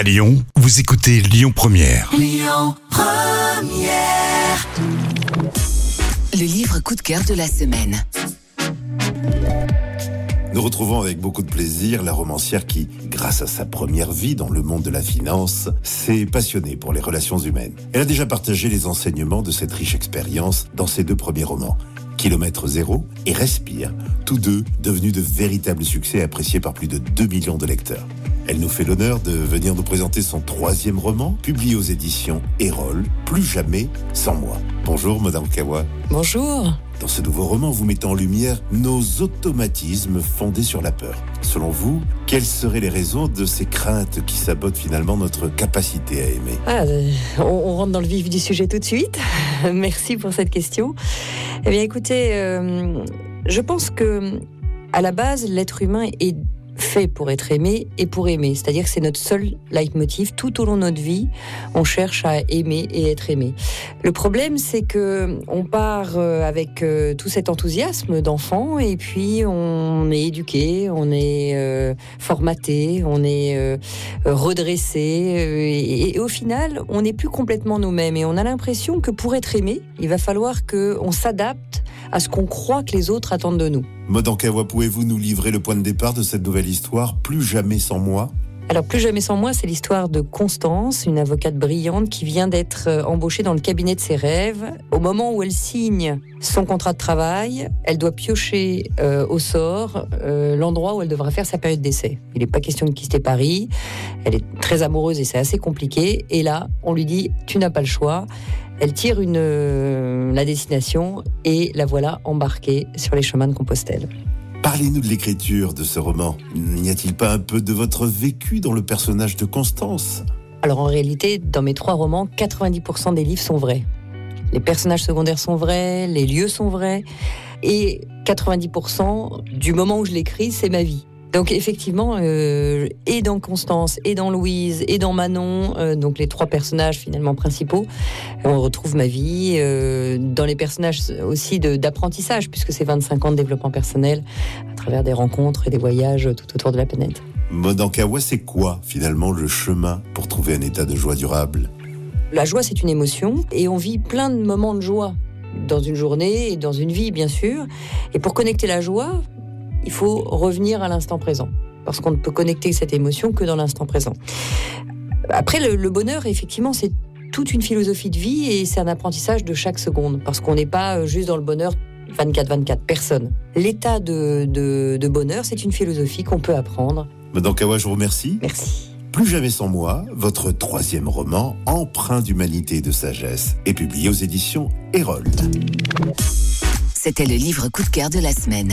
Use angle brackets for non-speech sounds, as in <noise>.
À Lyon, vous écoutez Lyon Première. Le livre coup de cœur de la semaine. Nous retrouvons avec beaucoup de plaisir la romancière qui, grâce à sa première vie dans le monde de la finance, s'est passionnée pour les relations humaines. Elle a déjà partagé les enseignements de cette riche expérience dans ses deux premiers romans, Kilomètre Zéro et Respire, tous deux devenus de véritables succès appréciés par plus de 2 millions de lecteurs. Elle nous fait l'honneur de venir nous présenter son troisième roman, publié aux éditions Erol, Plus jamais sans moi. Bonjour, Madame Kawa. Bonjour. Dans ce nouveau roman, vous mettez en lumière nos automatismes fondés sur la peur. Selon vous, quelles seraient les raisons de ces craintes qui sabotent finalement notre capacité à aimer? Ah, euh, on, on rentre dans le vif du sujet tout de suite. <laughs> Merci pour cette question. Eh bien, écoutez, euh, je pense que à la base, l'être humain est fait pour être aimé et pour aimer. C'est-à-dire que c'est notre seul leitmotiv. Tout au long de notre vie, on cherche à aimer et être aimé. Le problème, c'est que on part euh, avec euh, tout cet enthousiasme d'enfant et puis on est éduqué, on est euh, formaté, on est redressé et, au final, on n'est plus complètement nous-mêmes et on a l'impression que pour être aimé, il va falloir que on s'adapte à ce qu'on croit que les autres attendent de nous. Maud Kawa, pouvez-vous nous livrer le point de départ de cette nouvelle histoire, Plus jamais sans moi? Alors, plus jamais sans moi, c'est l'histoire de Constance, une avocate brillante qui vient d'être euh, embauchée dans le cabinet de ses rêves. Au moment où elle signe son contrat de travail, elle doit piocher euh, au sort euh, l'endroit où elle devra faire sa période d'essai. Il n'est pas question de quitter Paris. Elle est très amoureuse et c'est assez compliqué. Et là, on lui dit Tu n'as pas le choix. Elle tire une, euh, la destination et la voilà embarquée sur les chemins de Compostelle. Parlez-nous de l'écriture de ce roman. N'y a-t-il pas un peu de votre vécu dans le personnage de Constance? Alors en réalité, dans mes trois romans, 90% des livres sont vrais. Les personnages secondaires sont vrais, les lieux sont vrais, et 90% du moment où je l'écris, c'est ma vie. Donc effectivement, euh, et dans Constance, et dans Louise, et dans Manon, euh, donc les trois personnages finalement principaux, on retrouve ma vie. euh, dans les personnages aussi d'apprentissage, puisque c'est 25 ans de développement personnel à travers des rencontres et des voyages tout autour de la planète. Maud Kawa, c'est quoi finalement le chemin pour trouver un état de joie durable? La joie, c'est une émotion et on vit plein de moments de joie dans une journée et dans une vie, bien sûr. Et pour connecter la joie, il faut revenir à l'instant présent. Parce qu'on ne peut connecter cette émotion que dans l'instant présent. Après, le, le bonheur, effectivement, c'est toute une philosophie de vie et c'est un apprentissage de chaque seconde. Parce qu'on n'est pas euh, juste dans le bonheur 24-24, personne. L'état de, de- de bonheur, c'est une philosophie qu'on peut apprendre. Maud Kawa, je vous remercie. Merci. Plus jamais sans moi, votre troisième roman, empreint d'humanité et de sagesse, est publié aux éditions Hérold. C'était le livre coup de cœur de la semaine.